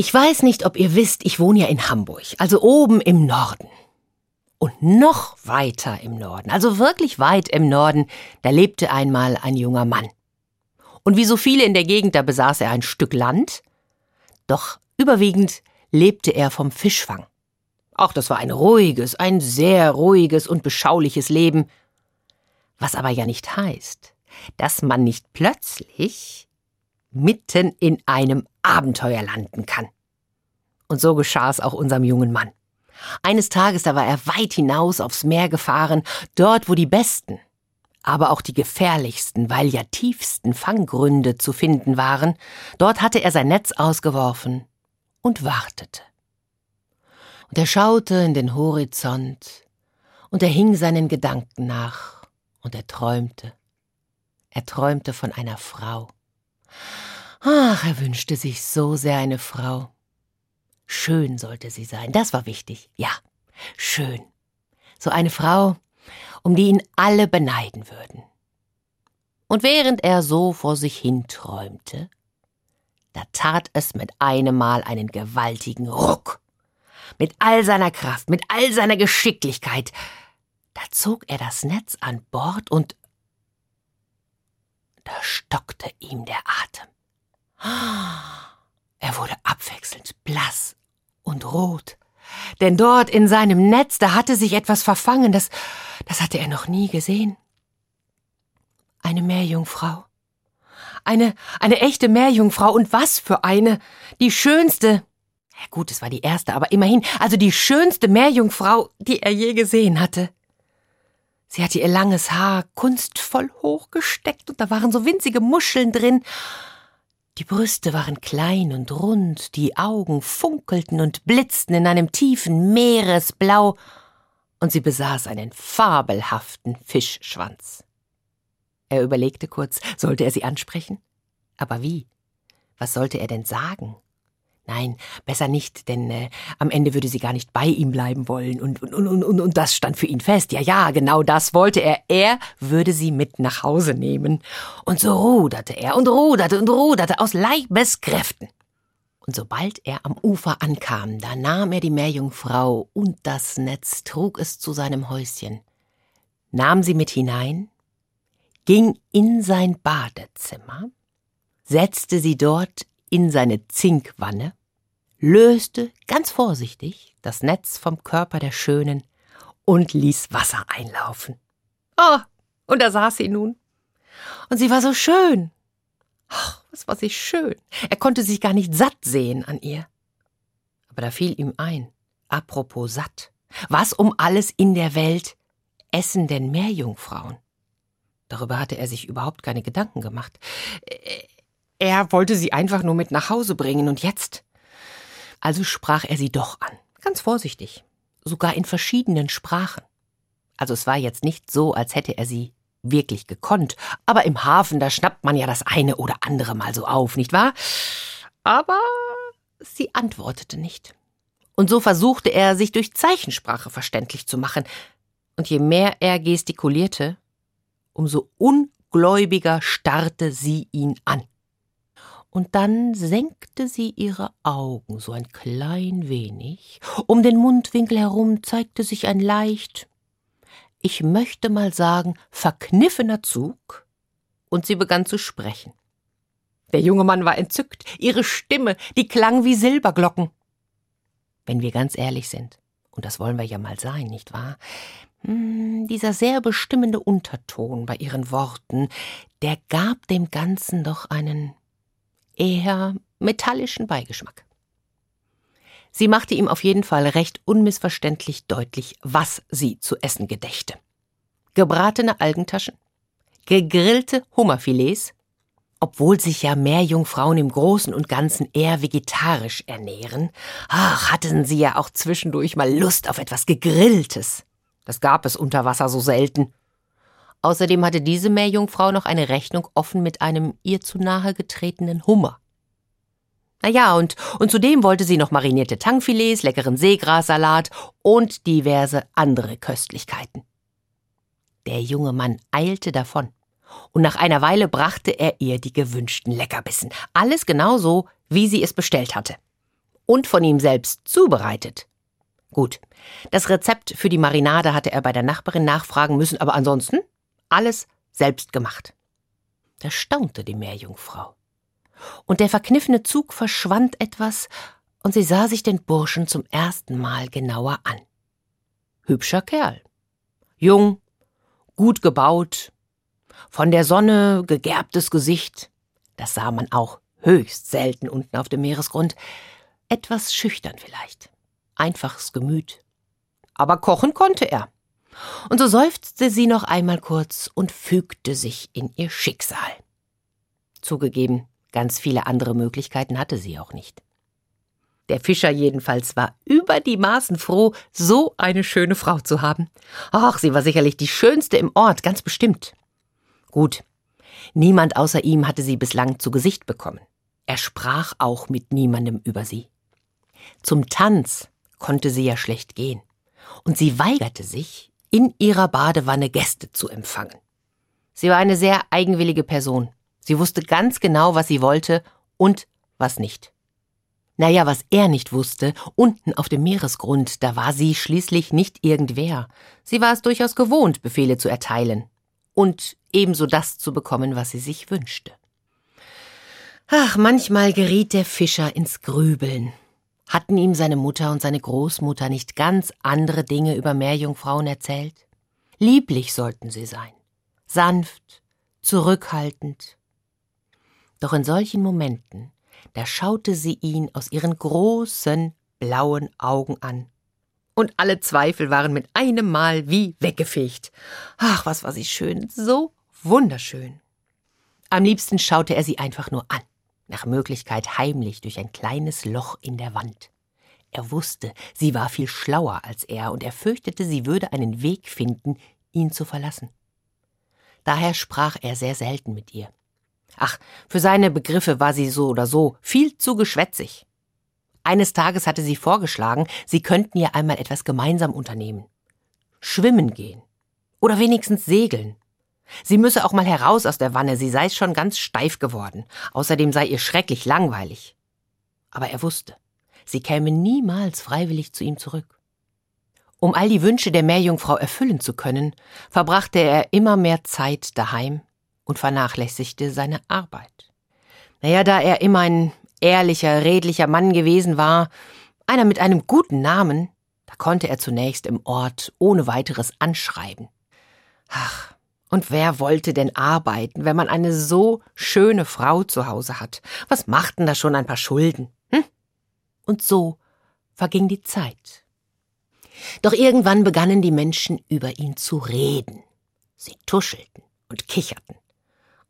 Ich weiß nicht, ob ihr wisst, ich wohne ja in Hamburg, also oben im Norden. Und noch weiter im Norden, also wirklich weit im Norden, da lebte einmal ein junger Mann. Und wie so viele in der Gegend, da besaß er ein Stück Land, doch überwiegend lebte er vom Fischfang. Auch das war ein ruhiges, ein sehr ruhiges und beschauliches Leben, was aber ja nicht heißt, dass man nicht plötzlich mitten in einem Abenteuer landen kann. Und so geschah es auch unserem jungen Mann. Eines Tages, da war er weit hinaus aufs Meer gefahren, dort, wo die besten, aber auch die gefährlichsten, weil ja tiefsten Fanggründe zu finden waren, dort hatte er sein Netz ausgeworfen und wartete. Und er schaute in den Horizont, und er hing seinen Gedanken nach, und er träumte. Er träumte von einer Frau. Ach, er wünschte sich so sehr eine Frau. Schön sollte sie sein, das war wichtig. Ja, schön. So eine Frau, um die ihn alle beneiden würden. Und während er so vor sich hin träumte, da tat es mit einem Mal einen gewaltigen Ruck. Mit all seiner Kraft, mit all seiner Geschicklichkeit, da zog er das Netz an Bord und da stockte ihm der Atem. Er wurde abwechselnd blass und rot. Denn dort in seinem Netz, da hatte sich etwas verfangen, das, das hatte er noch nie gesehen. Eine Meerjungfrau. Eine, eine echte Meerjungfrau. Und was für eine. Die schönste. Ja gut, es war die erste, aber immerhin, also die schönste Meerjungfrau, die er je gesehen hatte. Sie hatte ihr langes Haar kunstvoll hochgesteckt und da waren so winzige Muscheln drin. Die Brüste waren klein und rund, die Augen funkelten und blitzten in einem tiefen Meeresblau, und sie besaß einen fabelhaften Fischschwanz. Er überlegte kurz, sollte er sie ansprechen? Aber wie? Was sollte er denn sagen? Nein, besser nicht, denn äh, am Ende würde sie gar nicht bei ihm bleiben wollen. Und, und, und, und, und das stand für ihn fest. Ja, ja, genau das wollte er. Er würde sie mit nach Hause nehmen. Und so ruderte er und ruderte und ruderte aus Leibeskräften. Und sobald er am Ufer ankam, da nahm er die Meerjungfrau und das Netz, trug es zu seinem Häuschen, nahm sie mit hinein, ging in sein Badezimmer, setzte sie dort in seine Zinkwanne, löste ganz vorsichtig das Netz vom Körper der Schönen und ließ Wasser einlaufen. Oh, und da saß sie nun. Und sie war so schön. Ach, was war sie schön. Er konnte sich gar nicht satt sehen an ihr. Aber da fiel ihm ein, apropos satt, was um alles in der Welt essen denn Meerjungfrauen? Darüber hatte er sich überhaupt keine Gedanken gemacht. Er wollte sie einfach nur mit nach Hause bringen und jetzt? Also sprach er sie doch an, ganz vorsichtig, sogar in verschiedenen Sprachen. Also es war jetzt nicht so, als hätte er sie wirklich gekonnt, aber im Hafen, da schnappt man ja das eine oder andere mal so auf, nicht wahr? Aber sie antwortete nicht. Und so versuchte er, sich durch Zeichensprache verständlich zu machen. Und je mehr er gestikulierte, umso ungläubiger starrte sie ihn an und dann senkte sie ihre Augen so ein klein wenig, um den Mundwinkel herum zeigte sich ein leicht, ich möchte mal sagen, verkniffener Zug, und sie begann zu sprechen. Der junge Mann war entzückt, ihre Stimme, die klang wie Silberglocken. Wenn wir ganz ehrlich sind, und das wollen wir ja mal sein, nicht wahr? Hm, dieser sehr bestimmende Unterton bei ihren Worten, der gab dem Ganzen doch einen eher metallischen Beigeschmack. Sie machte ihm auf jeden Fall recht unmissverständlich deutlich, was sie zu essen gedächte. Gebratene Algentaschen, gegrillte Hummerfilets, obwohl sich ja mehr Jungfrauen im Großen und Ganzen eher vegetarisch ernähren, ach, hatten sie ja auch zwischendurch mal Lust auf etwas Gegrilltes. Das gab es unter Wasser so selten. Außerdem hatte diese Meerjungfrau noch eine Rechnung offen mit einem ihr zu nahe getretenen Hummer. Na ja, und, und zudem wollte sie noch marinierte Tangfilets, leckeren Seegrassalat und diverse andere Köstlichkeiten. Der junge Mann eilte davon, und nach einer Weile brachte er ihr die gewünschten Leckerbissen, alles genauso, wie sie es bestellt hatte. und von ihm selbst zubereitet. Gut, das Rezept für die Marinade hatte er bei der Nachbarin nachfragen müssen, aber ansonsten alles selbst gemacht. Da staunte die Meerjungfrau. Und der verkniffene Zug verschwand etwas, und sie sah sich den Burschen zum ersten Mal genauer an. Hübscher Kerl. Jung, gut gebaut, von der Sonne gegerbtes Gesicht, das sah man auch höchst selten unten auf dem Meeresgrund, etwas schüchtern vielleicht, einfaches Gemüt. Aber kochen konnte er. Und so seufzte sie noch einmal kurz und fügte sich in ihr Schicksal. Zugegeben, ganz viele andere Möglichkeiten hatte sie auch nicht. Der Fischer jedenfalls war über die Maßen froh, so eine schöne Frau zu haben. Ach, sie war sicherlich die schönste im Ort, ganz bestimmt. Gut, niemand außer ihm hatte sie bislang zu Gesicht bekommen. Er sprach auch mit niemandem über sie. Zum Tanz konnte sie ja schlecht gehen, und sie weigerte sich, in ihrer Badewanne Gäste zu empfangen. Sie war eine sehr eigenwillige Person. Sie wusste ganz genau, was sie wollte und was nicht. Naja, was er nicht wusste, unten auf dem Meeresgrund, da war sie schließlich nicht irgendwer. Sie war es durchaus gewohnt, Befehle zu erteilen. Und ebenso das zu bekommen, was sie sich wünschte. Ach, manchmal geriet der Fischer ins Grübeln. Hatten ihm seine Mutter und seine Großmutter nicht ganz andere Dinge über Meerjungfrauen erzählt? Lieblich sollten sie sein, sanft, zurückhaltend. Doch in solchen Momenten da schaute sie ihn aus ihren großen blauen Augen an. Und alle Zweifel waren mit einem Mal wie weggefegt. Ach, was war sie schön, so wunderschön. Am liebsten schaute er sie einfach nur an, nach Möglichkeit heimlich durch ein kleines Loch in der Wand. Er wusste, sie war viel schlauer als er, und er fürchtete, sie würde einen Weg finden, ihn zu verlassen. Daher sprach er sehr selten mit ihr. Ach, für seine Begriffe war sie so oder so viel zu geschwätzig. Eines Tages hatte sie vorgeschlagen, sie könnten ja einmal etwas gemeinsam unternehmen. Schwimmen gehen. Oder wenigstens segeln. Sie müsse auch mal heraus aus der Wanne, sie sei schon ganz steif geworden. Außerdem sei ihr schrecklich langweilig. Aber er wusste, sie käme niemals freiwillig zu ihm zurück. Um all die Wünsche der Meerjungfrau erfüllen zu können, verbrachte er immer mehr Zeit daheim und vernachlässigte seine Arbeit. Naja, da er immer ein ehrlicher, redlicher Mann gewesen war, einer mit einem guten Namen, da konnte er zunächst im Ort ohne weiteres anschreiben. Ach, und wer wollte denn arbeiten, wenn man eine so schöne Frau zu Hause hat? Was machten da schon ein paar Schulden? Hm? Und so verging die Zeit. Doch irgendwann begannen die Menschen über ihn zu reden. Sie tuschelten und kicherten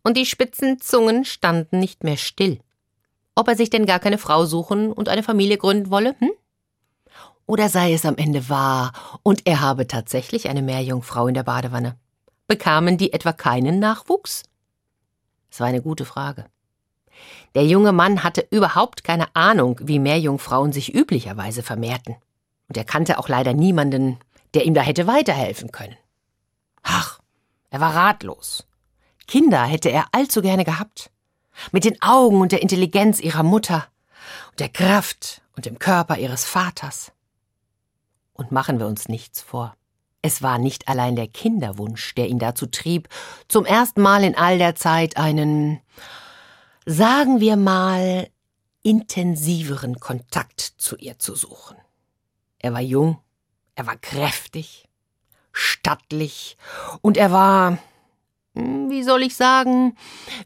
und die spitzen Zungen standen nicht mehr still. Ob er sich denn gar keine Frau suchen und eine Familie gründen wolle, hm? Oder sei es am Ende wahr und er habe tatsächlich eine Meerjungfrau in der Badewanne? Bekamen die etwa keinen Nachwuchs? Es war eine gute Frage. Der junge Mann hatte überhaupt keine Ahnung, wie Meerjungfrauen sich üblicherweise vermehrten. Und er kannte auch leider niemanden, der ihm da hätte weiterhelfen können. Ach, er war ratlos. Kinder hätte er allzu gerne gehabt. Mit den Augen und der Intelligenz ihrer Mutter und der Kraft und dem Körper ihres Vaters. Und machen wir uns nichts vor. Es war nicht allein der Kinderwunsch, der ihn dazu trieb, zum ersten Mal in all der Zeit einen, sagen wir mal, intensiveren Kontakt zu ihr zu suchen. Er war jung, er war kräftig, stattlich und er war, hm, wie soll ich sagen,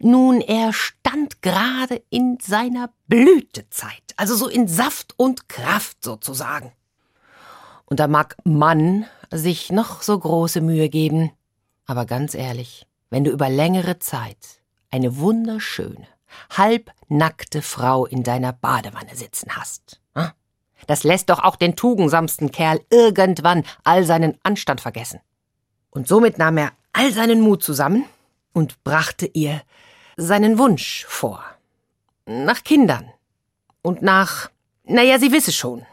nun, er stand gerade in seiner Blütezeit, also so in Saft und Kraft sozusagen. Und da mag Mann sich noch so große Mühe geben, aber ganz ehrlich, wenn du über längere Zeit eine wunderschöne, halbnackte Frau in deiner Badewanne sitzen hast, hm? das lässt doch auch den tugendsamsten Kerl irgendwann all seinen Anstand vergessen. Und somit nahm er all seinen Mut zusammen und brachte ihr seinen Wunsch vor. Nach Kindern und nach, naja, sie wisse schon.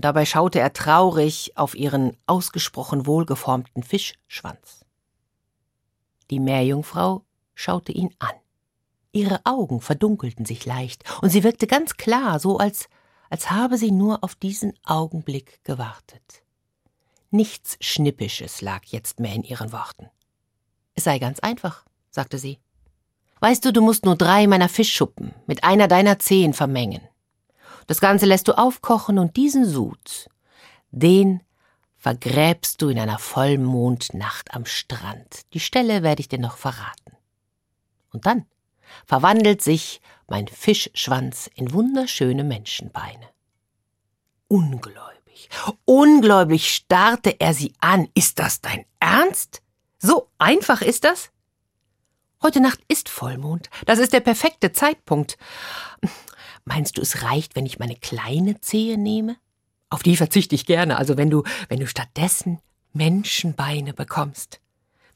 Dabei schaute er traurig auf ihren ausgesprochen wohlgeformten Fischschwanz. Die Meerjungfrau schaute ihn an. Ihre Augen verdunkelten sich leicht, und sie wirkte ganz klar, so als, als habe sie nur auf diesen Augenblick gewartet. Nichts Schnippisches lag jetzt mehr in ihren Worten. Es sei ganz einfach, sagte sie. Weißt du, du musst nur drei meiner Fischschuppen mit einer deiner Zehen vermengen. Das Ganze lässt du aufkochen und diesen Sud, den vergräbst du in einer Vollmondnacht am Strand. Die Stelle werde ich dir noch verraten. Und dann verwandelt sich mein Fischschwanz in wunderschöne Menschenbeine. Ungläubig, ungläubig starrte er sie an. Ist das dein Ernst? So einfach ist das? Heute Nacht ist Vollmond. Das ist der perfekte Zeitpunkt. Meinst du, es reicht, wenn ich meine kleine Zehe nehme? Auf die verzichte ich gerne, also wenn du, wenn du stattdessen Menschenbeine bekommst.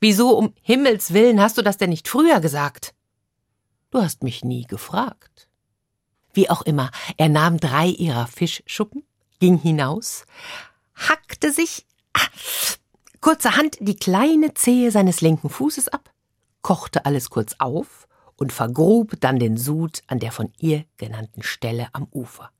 Wieso um Himmels willen hast du das denn nicht früher gesagt? Du hast mich nie gefragt. Wie auch immer, er nahm drei ihrer Fischschuppen, ging hinaus, hackte sich ah, kurzerhand die kleine Zehe seines linken Fußes ab, kochte alles kurz auf und vergrub dann den Sud an der von ihr genannten Stelle am Ufer.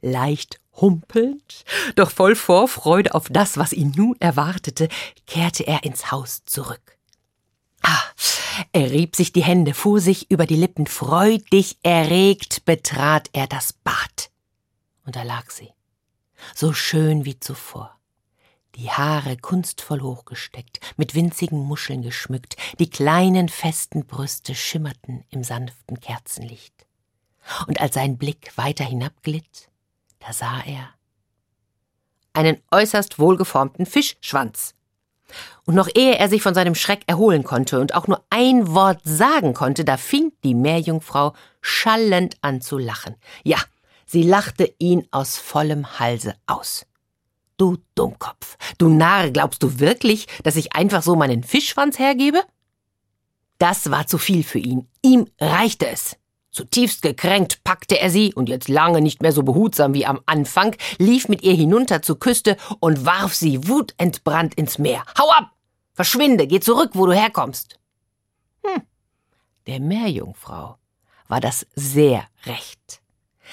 Leicht humpelnd, doch voll Vorfreude auf das, was ihn nun erwartete, kehrte er ins Haus zurück. Ah, er rieb sich die Hände, fuhr sich über die Lippen, freudig erregt betrat er das Bad. Und da lag sie, so schön wie zuvor. Die Haare kunstvoll hochgesteckt, mit winzigen Muscheln geschmückt, die kleinen festen Brüste schimmerten im sanften Kerzenlicht. Und als sein Blick weiter hinabglitt, da sah er einen äußerst wohlgeformten Fischschwanz, und noch ehe er sich von seinem Schreck erholen konnte und auch nur ein Wort sagen konnte, da fing die Meerjungfrau schallend an zu lachen. Ja, sie lachte ihn aus vollem Halse aus. Du Dummkopf, du Narr, glaubst du wirklich, dass ich einfach so meinen Fischschwanz hergebe? Das war zu viel für ihn. Ihm reichte es. Zutiefst gekränkt packte er sie, und jetzt lange nicht mehr so behutsam wie am Anfang, lief mit ihr hinunter zur Küste und warf sie wutentbrannt ins Meer. Hau ab! Verschwinde, geh zurück, wo du herkommst. Hm, der Meerjungfrau war das sehr recht.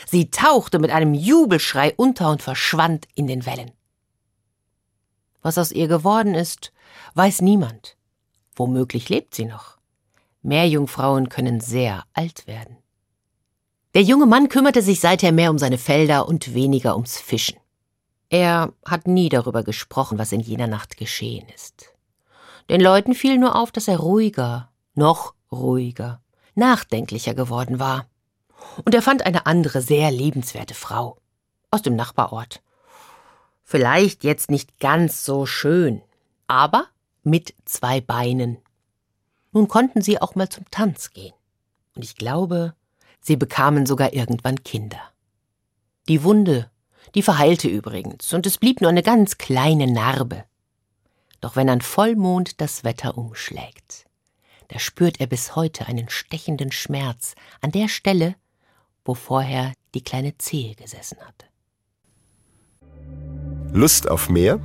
Sie tauchte mit einem Jubelschrei unter und verschwand in den Wellen. Was aus ihr geworden ist, weiß niemand. Womöglich lebt sie noch. Meerjungfrauen können sehr alt werden. Der junge Mann kümmerte sich seither mehr um seine Felder und weniger ums Fischen. Er hat nie darüber gesprochen, was in jener Nacht geschehen ist. Den Leuten fiel nur auf, dass er ruhiger, noch ruhiger, nachdenklicher geworden war. Und er fand eine andere sehr lebenswerte Frau aus dem Nachbarort. Vielleicht jetzt nicht ganz so schön, aber mit zwei Beinen. Nun konnten sie auch mal zum Tanz gehen. Und ich glaube, Sie bekamen sogar irgendwann Kinder. Die Wunde, die verheilte übrigens, und es blieb nur eine ganz kleine Narbe. Doch wenn an Vollmond das Wetter umschlägt, da spürt er bis heute einen stechenden Schmerz an der Stelle, wo vorher die kleine Zehe gesessen hatte. Lust auf mehr?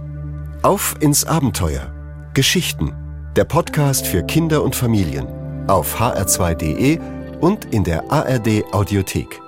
Auf ins Abenteuer. Geschichten. Der Podcast für Kinder und Familien. Auf hr2.de und in der ARD Audiothek.